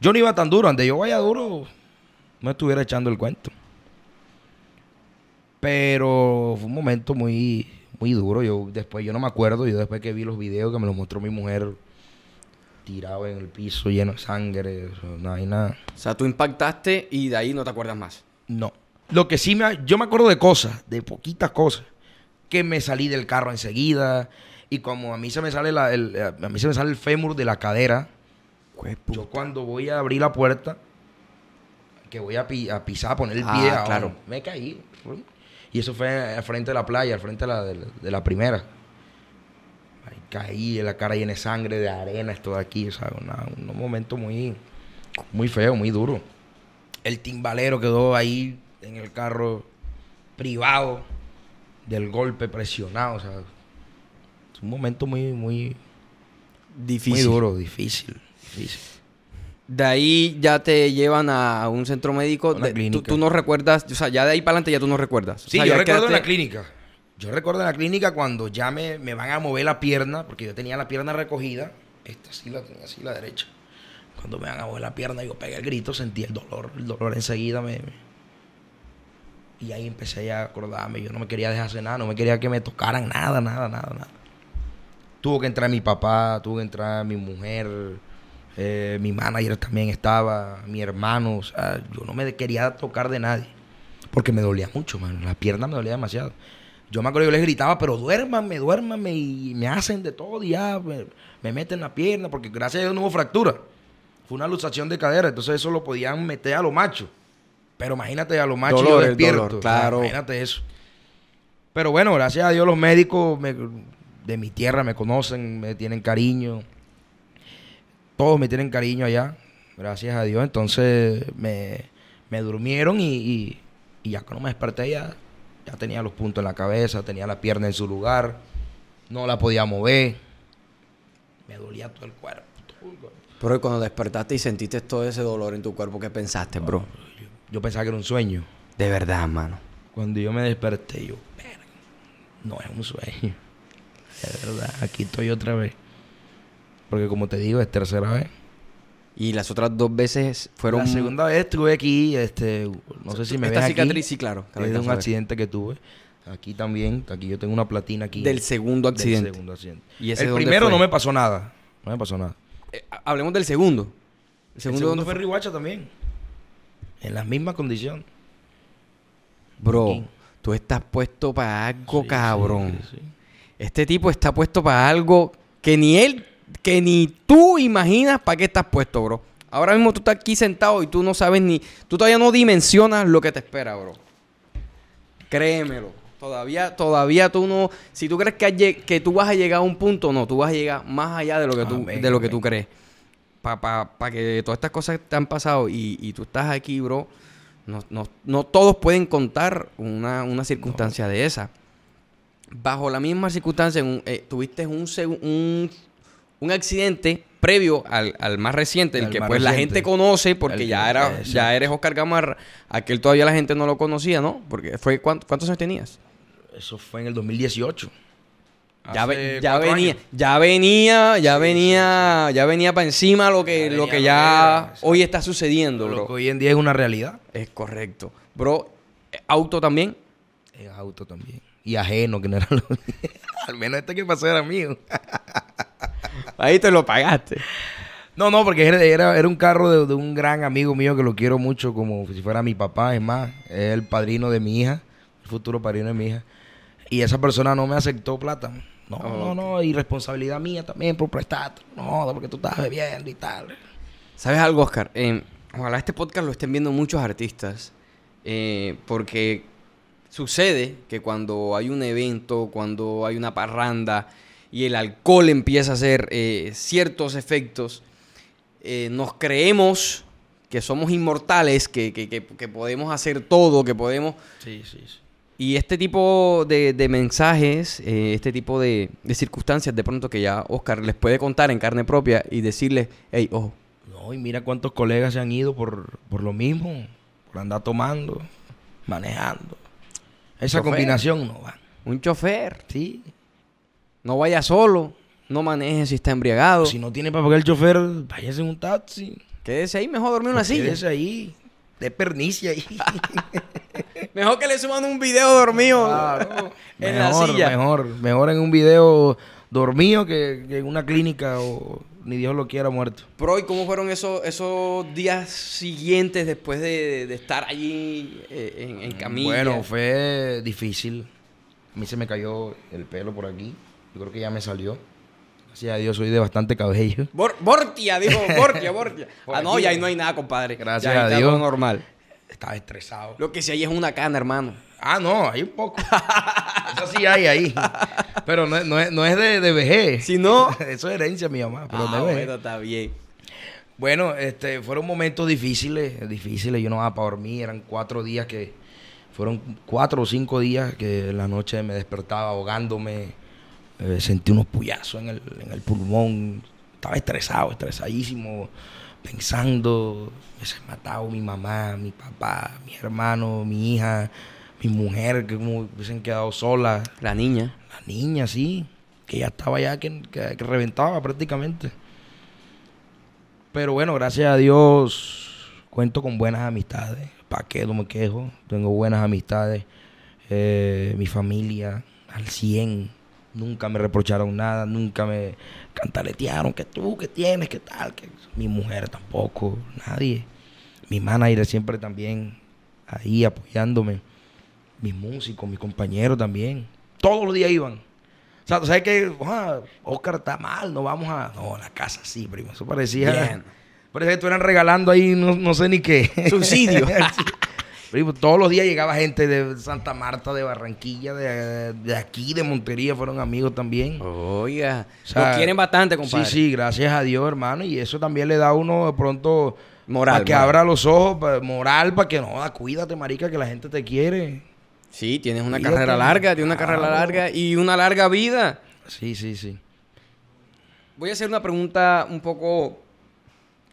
Yo no iba tan duro, donde yo vaya duro, no estuviera echando el cuento. Pero fue un momento muy, muy duro. Yo después, yo no me acuerdo, yo después que vi los videos que me los mostró mi mujer, tirado en el piso, lleno de sangre, o sea, no hay nada. O sea, tú impactaste y de ahí no te acuerdas más. No. Lo que sí me... Yo me acuerdo de cosas, de poquitas cosas. Que me salí del carro enseguida. Y como a mí se me sale la, el, a mí se me sale el fémur de la cadera. Yo cuando voy a abrir la puerta, que voy a, pi- a pisar, a poner el Ah, pie, ah, claro. me caí. Y eso fue al frente de la playa, al frente de la, de la- de la primera. Ahí caí, la cara llena de sangre, de arena, esto de aquí, o sea, una- un momento muy, muy feo, muy duro. El timbalero quedó ahí en el carro privado del golpe presionado, o sea, es un momento muy, muy, Difícil. muy duro, difícil, difícil. De ahí ya te llevan a un centro médico. Una de- tú, clínica. tú no recuerdas, o sea, ya de ahí para adelante ya tú no recuerdas. O Sí, sea, yo recuerdo en la clínica. Yo recuerdo en la clínica cuando ya me, me van a mover la pierna, porque yo tenía la pierna recogida. Esta sí la tenía así, la derecha. Cuando me van a mover la pierna, yo pegué el grito, sentí el dolor. El dolor enseguida me... me- Y ahí empecé ya a acordarme. Yo no me quería dejar hacer nada, no me quería que me tocaran nada, nada, nada, nada. Tuvo que entrar mi papá, tuvo que entrar mi mujer, eh, mi manager también estaba, mi hermano. O sea, yo no me quería tocar de nadie. Porque me dolía mucho, man. La pierna me dolía demasiado. Yo me acuerdo yo les gritaba, pero duérmanme, duérmanme. Y me hacen de todo, y ya. Me, me meten la pierna, porque gracias a Dios no hubo fractura. Fue una luxación de cadera, entonces eso lo podían meter a lo macho. Pero imagínate a lo macho Dolor, yo despierto. dolor, O sea, claro. imagínate eso. Pero bueno, gracias a Dios los médicos me- de mi tierra me conocen, me tienen cariño. Todos me tienen cariño allá, gracias a Dios. Entonces me, me durmieron y, y- y ya cuando me desperté ya, ya tenía los puntos en la cabeza, tenía la pierna en su lugar, no la podía mover. Me dolía todo el cuerpo. todo el cuerpo. Pero cuando despertaste y sentiste todo ese dolor en tu cuerpo, ¿qué pensaste, bro? Yo pensaba que era un sueño. De verdad, mano. Cuando yo me desperté, yo, "Verga, no es un sueño. Es verdad, aquí estoy otra vez. Porque como te digo, es tercera vez. Y las otras dos veces fueron. La segunda vez estuve aquí, este, no sé si me Esta ves cicatriz, aquí. sí, claro. Es de un accidente que tuve. Aquí también, aquí yo tengo una platina aquí. Del segundo Del accidente. segundo accidente. ¿Y ese El primero fue? no me pasó nada. No me pasó nada. Eh, hablemos del segundo. El El segundo, segundo ¿dónde fue Rihuacha también. En las mismas condiciones. Bro, Aquí. tú estás puesto para algo, Sí, cabrón. sí, sí. Este tipo está puesto para algo que ni él, que ni tú imaginas para qué estás puesto, bro. Ahora mismo tú estás aquí sentado y tú no sabes ni, tú todavía no dimensionas lo que te espera, bro. Créemelo. Todavía, todavía tú no, si tú crees que, que tú vas a llegar a un punto, no, tú vas a llegar más allá de lo que tú, de lo que tú crees. Para que todas estas cosas te han pasado y, y tú estás aquí, bro, no, no, no todos pueden contar una, una circunstancia de esa. Bajo la misma circunstancia, en un- eh, tuviste un, un, un accidente previo al, al más reciente, el que pues la gente conoce porque El ya era ya eres Oscar Gamarra, aquel todavía la gente no lo conocía, ¿no? Porque fue ¿cuánto- ¿cuántos años tenías? Eso fue en el 2018. Ya, ve- ya venía, ya venía, ya venía, ya venía para encima lo que, Ya lo que lo ya que hoy está sucediendo, Lo que hoy en día es una realidad. Es correcto. Bro, auto también. En auto también. Y ajeno, que no era lo Al menos este que pasó era mío. Ahí te lo pagaste. No, no, porque era, era, era un carro de, de un gran amigo mío que lo quiero mucho, como si fuera mi papá, es más, es el padrino de mi hija, el futuro padrino de mi hija. Y esa persona no me aceptó plata. No, Oh, no, no, y responsabilidad mía también por prestar. No, porque tú estás bebiendo y tal. ¿Sabes algo, Oscar? Eh, ojalá este podcast lo estén viendo muchos artistas. eh, porque sucede que cuando hay un evento, cuando hay una parranda y el alcohol empieza a hacer eh, ciertos efectos, eh, nos creemos que somos inmortales, que, que- que- que podemos hacer todo, que podemos... Sí, sí, sí. Y este tipo de, de mensajes, eh, este tipo de, de circunstancias, de pronto que ya Oscar les puede contar en carne propia y decirles, hey, ojo, No, y mira cuántos colegas se han ido por, por lo mismo, por andar tomando, manejando. Esa Chofer. combinación no va. un chofer, Sí. No vaya solo, no maneje si está embriagado, Si no tiene para pagar el chofer, váyase en un taxi. quédese ahí, mejor dormir en una silla. Quédese ahí. De pernicia ahí. Mejor que le suban un video dormido Claro. en mejor, la silla. Mejor, mejor en un video dormido que, que en una clínica o ni Dios lo quiera muerto. Pero, ¿y cómo fueron esos, esos días siguientes después de, de estar allí eh, en, en camilla? Bueno, fue difícil. A mí se me cayó el pelo por aquí. Yo creo que ya me salió. Gracias a Dios soy de bastante cabello. Bor- Bortia, dijo, Bortia, Bortia. Ah, no, ya ahí no hay nada, compadre. Gracias Ya a Dios. normal. Estaba estresado. Lo que sí hay es una cana, hermano. Ah, no, hay un poco. Eso sí hay ahí. Pero no, es- no es, no es de, de vejez. Si no... Eso es herencia de mi mamá, pero ah, no es bueno, está bien. Bueno, este, fueron momentos difíciles, difíciles. Yo no daba para dormir. Eran cuatro días que, fueron cuatro o cinco días que en la noche me despertaba ahogándome. Eh, sentí unos puyazos en el, en el pulmón. Estaba estresado, estresadísimo, pensando. Me se matado mi mamá, mi papá, mi hermano, mi hija, mi mujer, que como hubiesen quedado solas. La niña. La niña, sí, que ya estaba ya que, que- que reventaba prácticamente. Pero bueno, gracias a Dios cuento con buenas amistades. ¿Para qué no me quejo? Tengo buenas amistades. Eh, mi familia al 100. Nunca me reprocharon nada, nunca me cantaletearon que tú, que tienes, que tal. Que... Mi mujer tampoco, nadie. Mi manager siempre también ahí apoyándome. Mis músicos, mis compañeros también. Todos los días iban. O sea, ¿tú sabes que Oscar está mal? No vamos a... No, la casa sí, primo. Eso parecía... Bien. Parecía que estuvieran regalando ahí no, no sé ni qué. Subsidio. Primo, todos los días llegaba gente de Santa Marta, de Barranquilla, de, de aquí, de Montería. Fueron amigos también. Oiga. O sea, Lo quieren bastante, compadre. Sí, sí, gracias a Dios, hermano. Y eso también le da a uno de pronto... Moral, Para que moral. abra los ojos, pa- moral, para que no, da, cuídate, marica, que la gente te quiere. Sí, tienes una carrera larga, tienes una carrera larga y una larga vida. Sí, sí, sí. Voy a hacer una pregunta un poco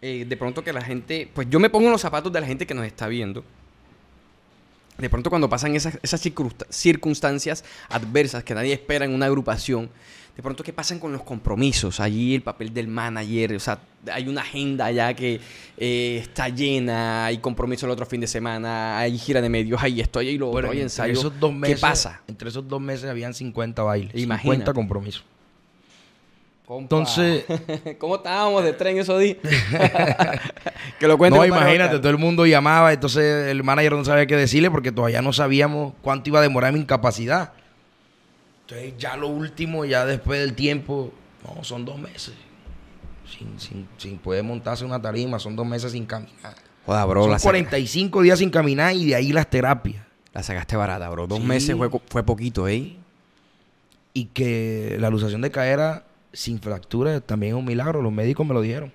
eh, de pronto que la gente, pues yo me pongo en los zapatos de la gente que nos está viendo. De pronto cuando pasan esas, esas circunsta- circunstancias adversas que nadie espera en una agrupación, de pronto qué pasan con los compromisos, allí el papel del manager, o sea, hay una agenda ya que eh, está llena, hay compromiso el otro fin de semana, hay gira de medios, hay esto, hay lo otro, hay ensayo. esos dos meses, ¿Qué pasa? Entre esos dos meses habían 50 bailes. Imagínate. 50 compromisos. Compa, Entonces- ¿cómo estábamos de tren esos días? que lo cuente. No, imagínate, Oscar. todo el mundo llamaba, entonces el manager no sabía qué decirle porque todavía no sabíamos cuánto iba a demorar mi incapacidad. Entonces ya lo último, ya después del tiempo, no, son dos meses. sin, sin, sin poder montarse una tarima, son dos meses sin caminar. Joda, bro, son la, saca- 45 días sin caminar y de ahí las terapias. la sacaste barata, bro. Dos Sí. meses fue, fue poquito, ¿eh? Y que la luxación de cadera sin fractura también es un milagro. Los médicos me lo dijeron.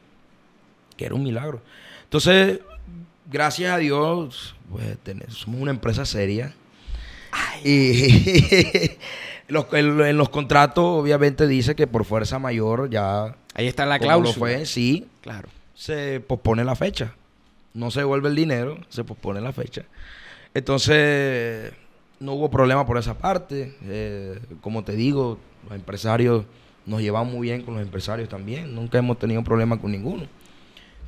Que era un milagro. Entonces, gracias a Dios, pues ten- somos una empresa seria. Y los- en, en los contratos, obviamente, dice que por fuerza mayor ya. Ahí está la cláusula. fue, sí, Claro. se pospone la fecha. No se devuelve el dinero, se pospone la fecha. Entonces, no hubo problema por esa parte. Eh, como te digo, los empresarios nos llevamos muy bien con los empresarios también. Nunca hemos tenido problema con ninguno.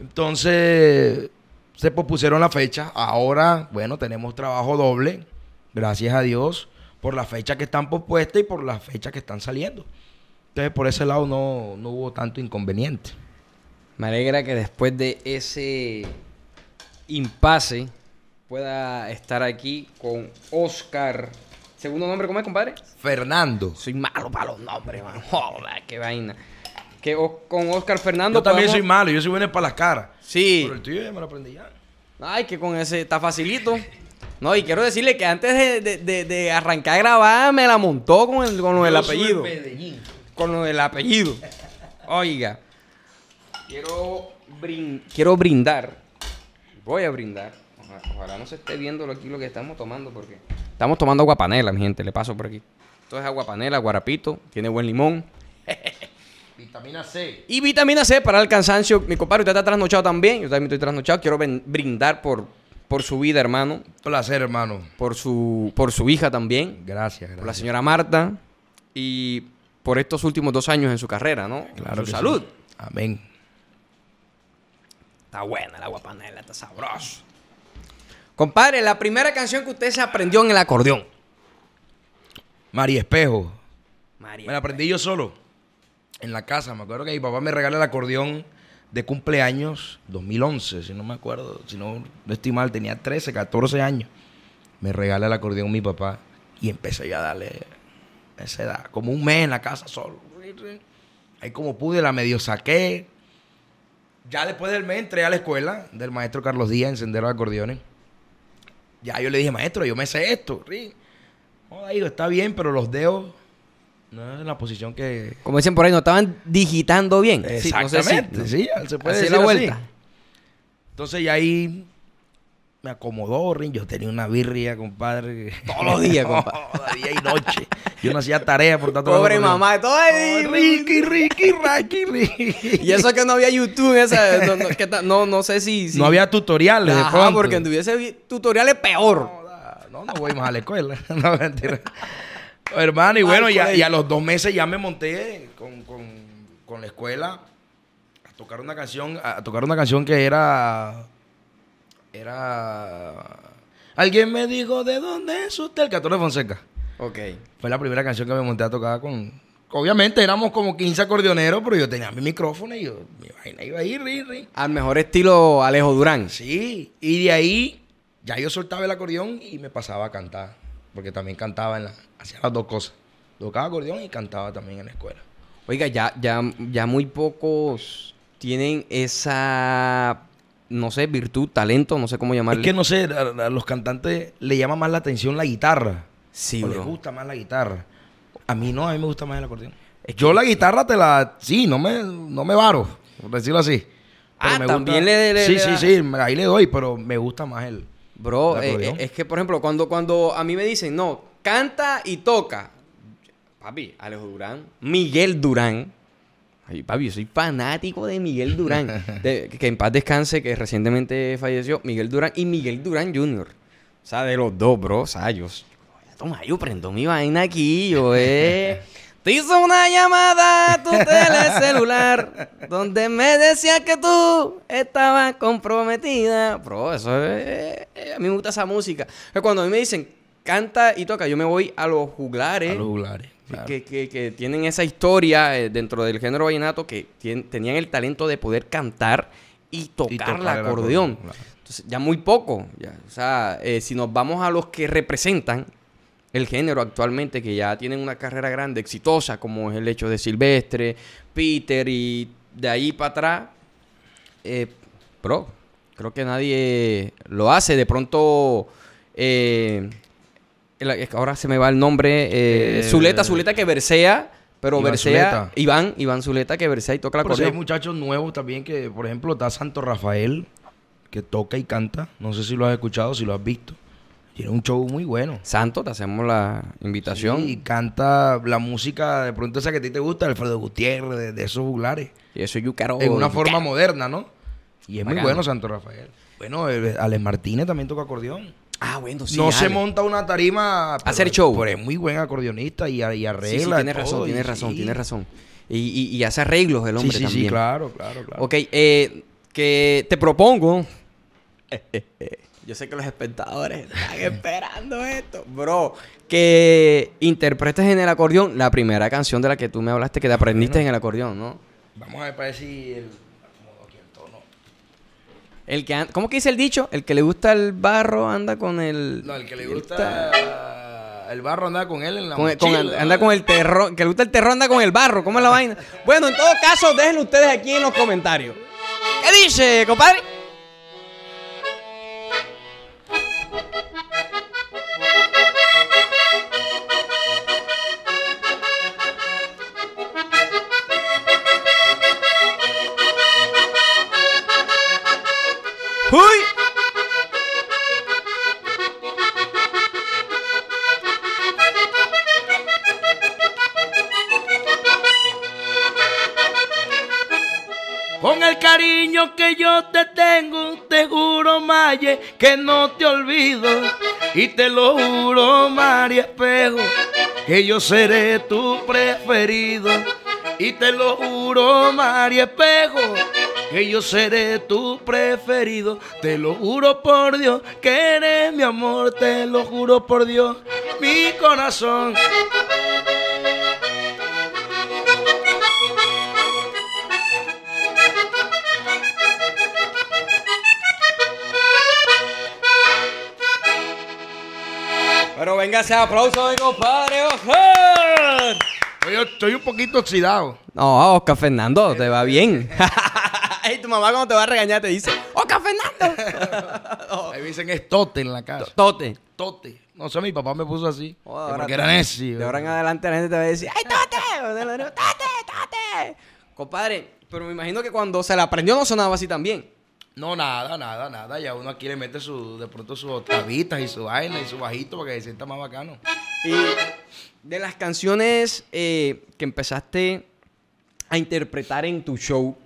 Entonces, se pospusieron la fecha. Ahora, bueno, tenemos trabajo doble, gracias a Dios, por la fecha que están pospuestas y por las fechas que están saliendo. Entonces, por ese lado no, no hubo tanto inconveniente. Me alegra que después de ese impasse pueda estar aquí con Oscar. ¿Segundo nombre cómo es, compadre? Fernando. Soy malo para los nombres, man. Joder, qué vaina. Que o- con Oscar Fernando Yo también podemos- soy malo, yo soy bueno para las caras. Sí. Pero el tuyo ya me lo aprendí ya. Ay, que con ese está facilito. No, y quiero decirle que antes de, de- de- de arrancar a grabar me la montó con, el, con lo del Yo soy apellido. Medellín. Con lo del apellido. Oiga. Quiero, brin- quiero brindar. Voy a brindar. Oja- Ojalá no se esté viendo aquí lo que estamos tomando porque estamos tomando agua panela, mi gente. Le paso por aquí. Esto es agua panela, guarapito. Tiene buen limón. Vitamina C. Y vitamina C para el cansancio. Mi compadre, usted está trasnochado también. Yo también estoy trasnochado. Quiero brindar por, por su vida, hermano. Placer, hermano. Por su, por su hija también. Gracias, gracias. Por la señora Marta. Y por estos últimos dos años en su carrera, ¿no? Claro Su que sí. salud. Amén. Está buena el agua panela, está sabroso. Compadre, la primera canción que usted se aprendió en el acordeón. María Espejo. María. Me la aprendí yo solo. En la casa. Me acuerdo que mi papá me regaló el acordeón de cumpleaños 2011, si no me acuerdo. Si no, no estoy mal, tenía 13, 14 años. Me regala el acordeón mi papá y empecé ya a darle a esa edad. Como un mes en la casa solo. Ahí como pude, la medio saqué. Ya después del mes entré a la escuela del maestro Carlos Díaz, encender los acordeones. Ya yo le dije, maestro, yo me sé esto. Está bien, pero los dedos no es en la posición que... Como dicen por ahí, no estaban digitando bien. Sí, no sé si- Exactamente, sí, se puede decir la así. vuelta. Entonces ya ahí me acomodó, Rin. Yo tenía una birria, compadre. Todos los días, compadre. Día y noche. Yo no hacía tarea por tanto Pobre mamá, todo ahí. Ricky, Ricky, Ricky, Ricky. Y eso que no había YouTube, esa, no, no, que ta- no, no sé si, si- No había tutoriales de Ajá, pronto. porque tuviese vi- tutoriales peor. No, no voy más a la escuela. No, mentira. Hermano, y bueno, ya, y a los dos meses ya me monté con, con- con la escuela a tocar una canción, a tocar una canción que era. Era. Alguien me dijo de dónde es usted, el 14 de Fonseca. Ok. Fue la primera canción que me monté a tocar con. Obviamente éramos como 15 acordeoneros, pero yo tenía mi micrófono y yo, mi vaina iba ahí, ri, ri. Al mejor estilo Alejo Durán. Sí, y de ahí ya yo soltaba el acordeón y me pasaba a cantar, porque también cantaba en la, hacía las dos cosas. Tocaba acordeón y cantaba también en la escuela. Oiga, ya, ya, ya muy pocos tienen esa, no sé, virtud, talento, no sé cómo llamarle. Es que no sé, a, a los cantantes le llama más la atención la guitarra. Sí, o bro. les gusta más la guitarra. A mí no, a mí me gusta más el acordeón. Yo la guitarra te la, sí, no me, no me varo, por decirlo así. Ah, me también le- le- Sí, le sí, das. sí, ahí le doy, pero me gusta más el... Bro, ¿El eh, eh, es que, por ejemplo, cuando, cuando a mí me dicen, no, canta y toca. Papi, Alejo Durán, Miguel Durán. Ay, papi, yo soy fanático de Miguel Durán. Que en paz descanse, que recientemente falleció. Miguel Durán y Miguel Durán Jr. O sea, de los dos, bro. O sea, yo... Toma, yo prendo mi vaina aquí, yo, eh... Te hizo una llamada a tu telecelular donde me decía que tú estabas comprometida. Bro, eso es... eh, A mí me gusta esa música. Cuando a mí me dicen canta y toca, yo me voy a los juglares. A los juglares, claro. Que, que- que tienen esa historia eh, dentro del género vallenato que tien- tenían el talento de poder cantar y tocar, tocar el acordeón. acordeón, claro. Entonces, ya muy poco. ya. O sea, eh, si nos vamos a los que representan el género actualmente, que ya tienen una carrera grande, exitosa, como es el hecho de Silvestre, Peter y de ahí para atrás, eh, bro, creo que nadie lo hace. De pronto, eh, ahora se me va el nombre, eh, Eh, Zuleta, Zuleta que versea, pero Iván Zuleta. Iván, Iván Zuleta que versea y toca la sí hay muchachos nuevos también que, por ejemplo, está Santo Rafael, que toca y canta. No sé si lo has escuchado, si lo has visto. Tiene un show muy bueno. Santo, te hacemos la invitación. Y canta la música, de pronto esa que a ti te gusta, Alfredo Gutiérrez, de, de esos juglares. Y eso Yucaro. en una forma moderna, ¿no? Y es muy bueno Santo Rafael. Bueno, eh, Alex Martínez también toca acordeón. Ah, bueno, sí. no se monta una tarima pero- Hacer show. Pero es muy buen acordeonista y, y arregla. Sí, sí, tienes todo, razón, tienes razón, sí. tienes razón. Y, y- y hace arreglos el Sí, hombre sí, también. sí, claro, claro, claro. Ok, eh, que te propongo. Yo sé que los espectadores están esperando esto, bro. Que interpretes en el acordeón la primera canción de la que tú me hablaste que te aprendiste en el acordeón, ¿no? Vamos a ver para ver si el acomodo aquí el tono. El que ¿Cómo que dice el dicho? El que le gusta el barro anda con el. No, el que le el gusta ta- el barro anda con él en la con el- el- anda con el terror. Que le gusta el terror anda con el barro. ¿Cómo es la vaina? Bueno, en todo caso, déjenlo ustedes aquí en los comentarios. ¿Qué dice, compadre? Que no te olvido. Y te lo juro, María Espejo, que yo seré tu preferido. Y te lo juro, María Espejo, que yo seré tu preferido. Te lo juro por Dios, que eres mi amor, te lo juro por Dios, mi corazón. Pero venga ese aplauso de compadre, ojo. Yo estoy un poquito oxidado. No, Oscar Fernando, te va bien. y tu mamá cuando te va a regañar te dice, Oscar Fernando. Ahí me dicen es tote en la casa. Tote. Tote. No sé, mi papá me puso así. Oh, porque era necio. De ahora en adelante la gente te va a decir, ¡ay, Tote! ¡Tote, Tote! Compadre, pero me imagino que cuando se la aprendió no sonaba así también. No, nada, nada, nada. Ya uno aquí le mete su, de pronto sus octavitas y su vaina y su bajito para que se sienta más bacano. Y de las canciones eh, que empezaste a interpretar en tu show,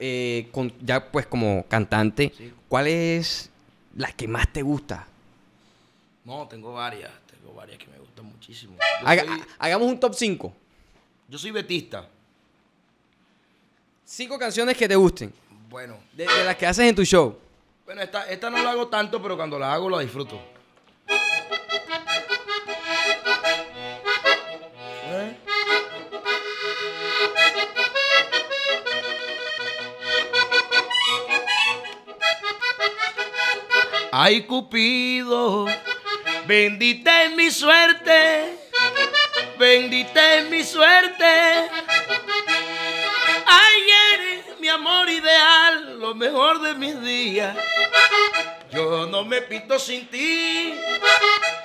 eh, con- ya pues como cantante, ¿cuál es la que más te gusta? No, tengo varias. Tengo varias que me gustan muchísimo. Yo, Haga- soy, hagamos un top 5. yo soy betista. Cinco canciones que te gusten, Bueno, de, de las que haces en tu show. bueno esta, esta no la hago tanto, pero cuando la hago la disfruto. ¿Eh? Ay, Cupido, bendita es mi suerte, bendita es mi suerte. Lo mejor de mis días. Yo no me pinto sin ti,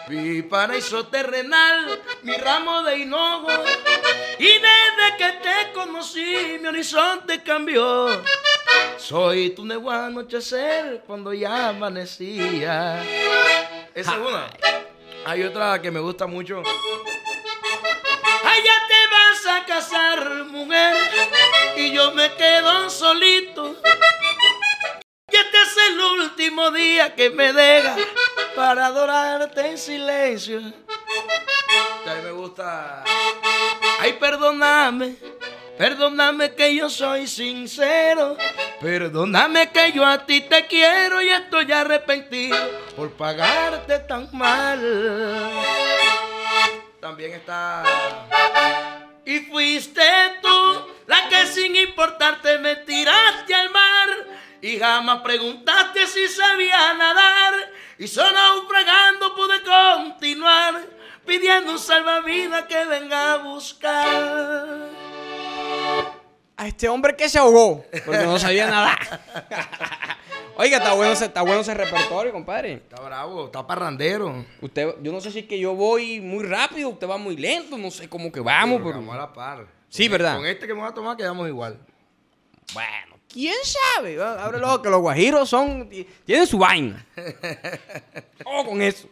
mi paraíso terrenal, mi ramo de hinojo. Y desde que te conocí, mi horizonte cambió. Soy tu nuevo anochecer cuando ya amanecía. Esa es una. Hay otra que me gusta mucho. Allá te vas a casar, mujer, y yo me quedo solito. El último día que me deja para adorarte en silencio. A mí me gusta. Ay, perdóname, perdóname que yo soy sincero. Perdóname que yo a ti te quiero y estoy arrepentido por pagarte tan mal. También está. Y fuiste tú la que sin importarte me tiraste al mar y jamás preguntaste si sabía nadar y solo naufragando pude continuar pidiendo un salvavidas que venga a buscar. a este hombre que se ahogó porque no sabía nada. Oiga, está bueno, ese, está bueno ese repertorio, compadre. Está bravo, está parrandero. Usted, yo no sé si es que yo voy muy rápido, usted va muy lento, no sé cómo que vamos. Pero pero- Vamos a la par. Sí, ¿verdad? Con este que me voy a tomar quedamos igual. Bueno, quién sabe. Abre los ojos que los guajiros son. Tienen su vaina. Oh, con eso.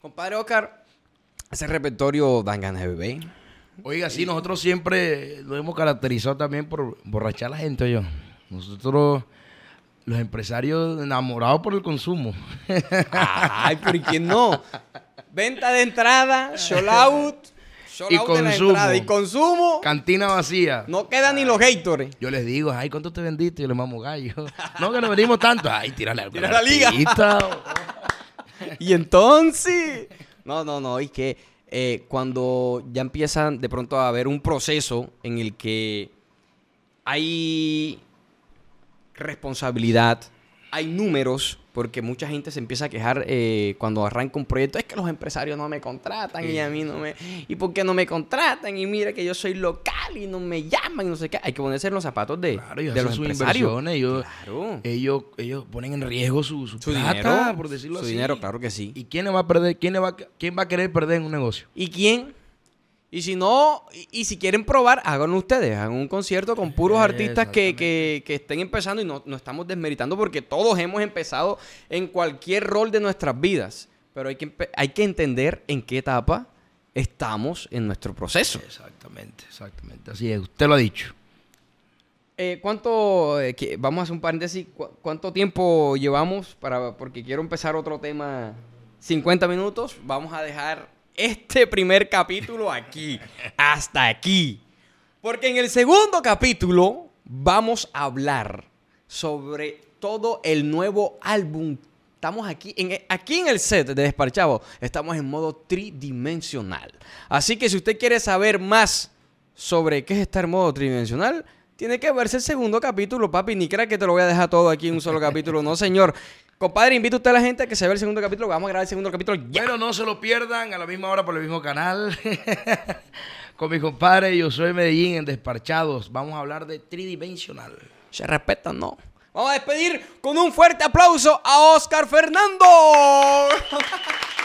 Compadre Oscar, ese repertorio dan ganas de beber. Oiga, sí, nosotros siempre nos hemos caracterizado también por borrachar a la gente, yo. Nosotros, los empresarios enamorados por el consumo. Ay, pero ¿y quién no? Venta de entrada, show out, Y consumo. y consumo. Cantina vacía. No quedan ni los haters. Yo les digo, ay, ¿cuánto te vendiste? Yo les mamo gallo. No, que nos vendimos tanto. Ay, tírale algo. Tira la liga. Y entonces, no, no, no, y que eh, cuando ya empiezan de pronto a haber un proceso en el que hay responsabilidad, hay números, porque mucha gente se empieza a quejar eh, cuando arranca un proyecto, es que los empresarios no me contratan y a mí no me... ¿Y por qué no me contratan? Y mira que yo soy local y no me llaman y no sé qué. Hay que ponerse en los zapatos de, Claro, de los sus empresarios. inversiones, ellos, Claro. ellos, ellos ponen en riesgo su, su Su plata, dinero, por decirlo su así. dinero, claro que sí. ¿Y quién va a perder? ¿Quién, va, quién va a querer perder en un negocio? ¿Y quién? Y si no, y, y si quieren probar, háganlo ustedes. Hagan un concierto con puros artistas que, que- que estén empezando y no, no estamos desmeritando porque todos hemos empezado en cualquier rol de nuestras vidas. Pero hay que, hay que entender en qué etapa estamos en nuestro proceso. Exactamente, exactamente. Así es, usted lo ha dicho. Eh, ¿Cuánto, eh, que- vamos a hacer un paréntesis, cu- cuánto tiempo llevamos para, porque quiero empezar otro tema, 50 minutos, vamos a dejar este primer capítulo aquí, hasta aquí. Porque en el segundo capítulo vamos a hablar sobre todo el nuevo álbum. Estamos aquí en, aquí en el set de Desparchado. Estamos en modo tridimensional. Así que si usted quiere saber más sobre qué es estar en modo tridimensional, tiene que verse el segundo capítulo, papi. Ni crea que te lo voy a dejar todo aquí en un solo capítulo. No, señor. Compadre, invita usted a la gente a que se vea el segundo capítulo. Vamos a grabar el segundo capítulo ya. Bueno, no se lo pierdan a la misma hora por el mismo canal. Con mi compadre, yo soy Medellín en Desparchados. Vamos a hablar de tridimensional. Se respetan, ¿no? Vamos a despedir con un fuerte aplauso a Oscar Fernando.